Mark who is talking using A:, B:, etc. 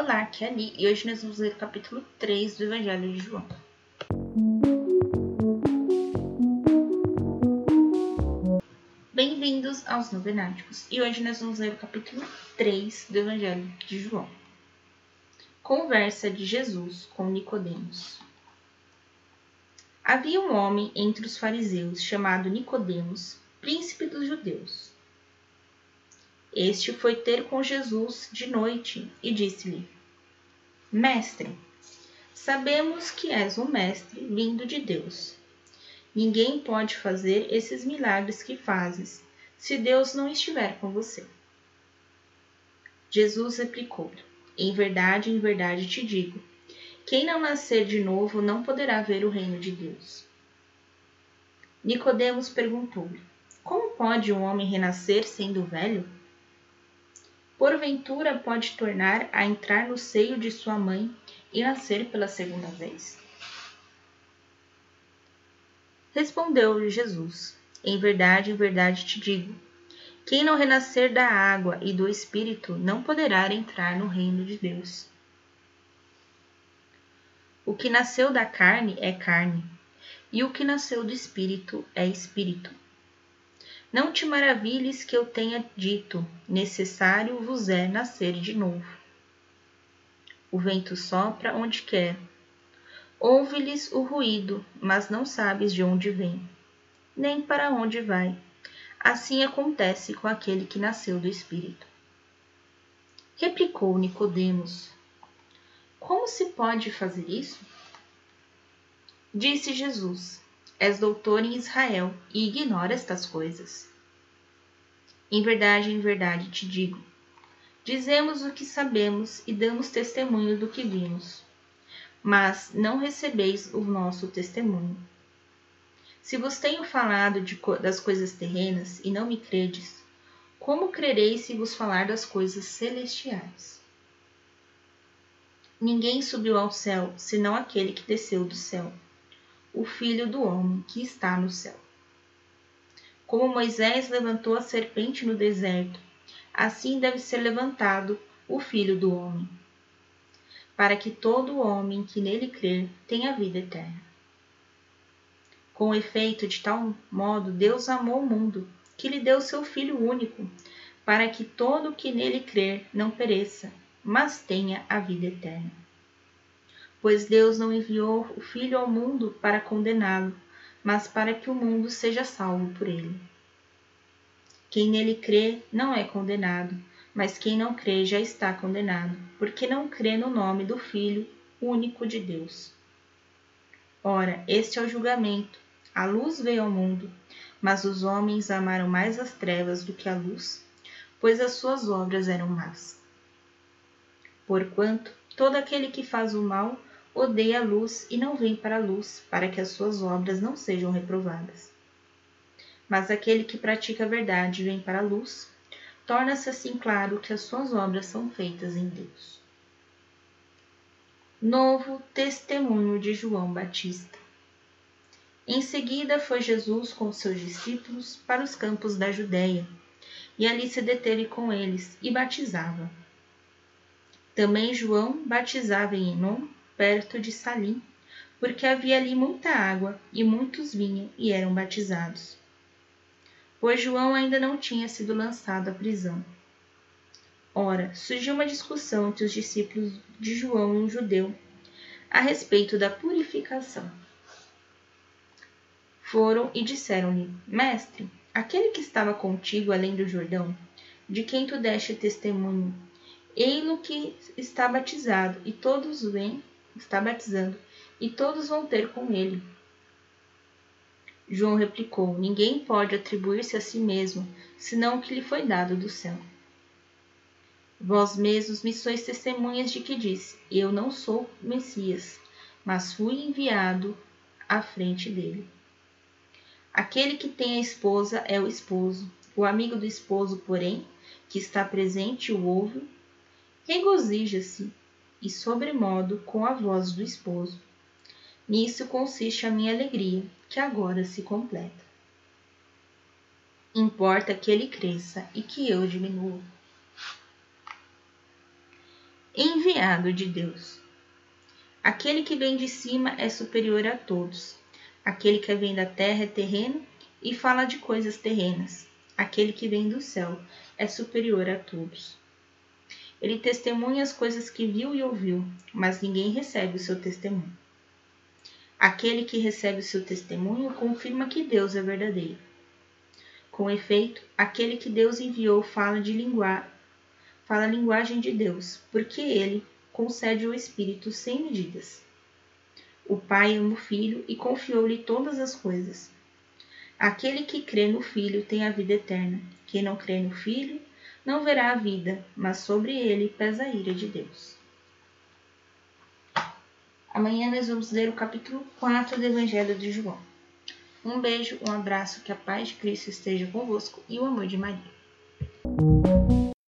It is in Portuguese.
A: Olá, aqui é a Li, e hoje nós vamos ler o capítulo 3 do Evangelho de João. Bem-vindos aos Novenáticos, e hoje nós vamos ler o capítulo 3 do Evangelho de João. Conversa de Jesus com Nicodemos. Havia um homem entre os fariseus chamado Nicodemos, príncipe dos judeus. Este foi ter com Jesus de noite e disse-lhe: Mestre, sabemos que és um mestre vindo de Deus. Ninguém pode fazer esses milagres que fazes se Deus não estiver com você. Jesus replicou-lhe: Em verdade, em verdade te digo: quem não nascer de novo não poderá ver o reino de Deus. Nicodemos perguntou-lhe: Como pode um homem renascer sendo velho? Porventura pode tornar a entrar no seio de sua mãe e nascer pela segunda vez? Respondeu-lhe Jesus: Em verdade, em verdade te digo: quem não renascer da água e do espírito não poderá entrar no reino de Deus. O que nasceu da carne é carne, e o que nasceu do espírito é espírito. Não te maravilhes que eu tenha dito: necessário vos é nascer de novo. O vento sopra onde quer. Ouve-lhes o ruído, mas não sabes de onde vem, nem para onde vai. Assim acontece com aquele que nasceu do Espírito. Replicou Nicodemos: Como se pode fazer isso? Disse Jesus: És doutor em Israel e ignora estas coisas. Em verdade, em verdade te digo: dizemos o que sabemos e damos testemunho do que vimos, mas não recebeis o nosso testemunho. Se vos tenho falado de, das coisas terrenas e não me credes, como crereis se vos falar das coisas celestiais? Ninguém subiu ao céu senão aquele que desceu do céu o Filho do Homem que está no céu. Como Moisés levantou a serpente no deserto, assim deve ser levantado o Filho do Homem, para que todo homem que nele crer tenha vida eterna. Com efeito, de tal modo Deus amou o mundo, que lhe deu seu Filho único, para que todo o que nele crer não pereça, mas tenha a vida eterna pois Deus não enviou o Filho ao mundo para condená-lo, mas para que o mundo seja salvo por ele. Quem nele crê não é condenado, mas quem não crê já está condenado, porque não crê no nome do Filho único de Deus. Ora, este é o julgamento. A luz veio ao mundo, mas os homens amaram mais as trevas do que a luz, pois as suas obras eram más. Porquanto todo aquele que faz o mal odeia a luz e não vem para a luz, para que as suas obras não sejam reprovadas. Mas aquele que pratica a verdade vem para a luz, torna-se assim claro que as suas obras são feitas em Deus. Novo testemunho de João Batista. Em seguida foi Jesus com seus discípulos para os campos da Judéia, e ali se deteve com eles e batizava. Também João batizava em Enom perto de Salim, porque havia ali muita água, e muitos vinham e eram batizados. Pois João ainda não tinha sido lançado à prisão. Ora, surgiu uma discussão entre os discípulos de João e um judeu a respeito da purificação. Foram e disseram-lhe: Mestre, aquele que estava contigo além do Jordão, de quem tu deste testemunho, ei-lo que está batizado, e todos vêm está batizando, e todos vão ter com ele. João replicou: Ninguém pode atribuir-se a si mesmo, senão o que lhe foi dado do céu. Vós mesmos me sois testemunhas de que disse: Eu não sou Messias, mas fui enviado à frente dele. Aquele que tem a esposa é o esposo. O amigo do esposo, porém, que está presente o ouve, regozija-se e sobremodo com a voz do esposo. Nisso consiste a minha alegria, que agora se completa. Importa que ele cresça e que eu diminua. enviado de Deus. Aquele que vem de cima é superior a todos. Aquele que vem da terra é terreno e fala de coisas terrenas. Aquele que vem do céu é superior a todos. Ele testemunha as coisas que viu e ouviu, mas ninguém recebe o seu testemunho. Aquele que recebe o seu testemunho confirma que Deus é verdadeiro. Com efeito, aquele que Deus enviou fala de linguagem, fala a linguagem de Deus, porque ele concede o Espírito sem medidas. O Pai ama o Filho e confiou-lhe todas as coisas. Aquele que crê no Filho tem a vida eterna. Quem não crê no Filho não verá a vida, mas sobre ele pesa a ira de Deus. Amanhã nós vamos ler o capítulo 4 do Evangelho de João. Um beijo, um abraço, que a paz de Cristo esteja convosco e o amor de Maria.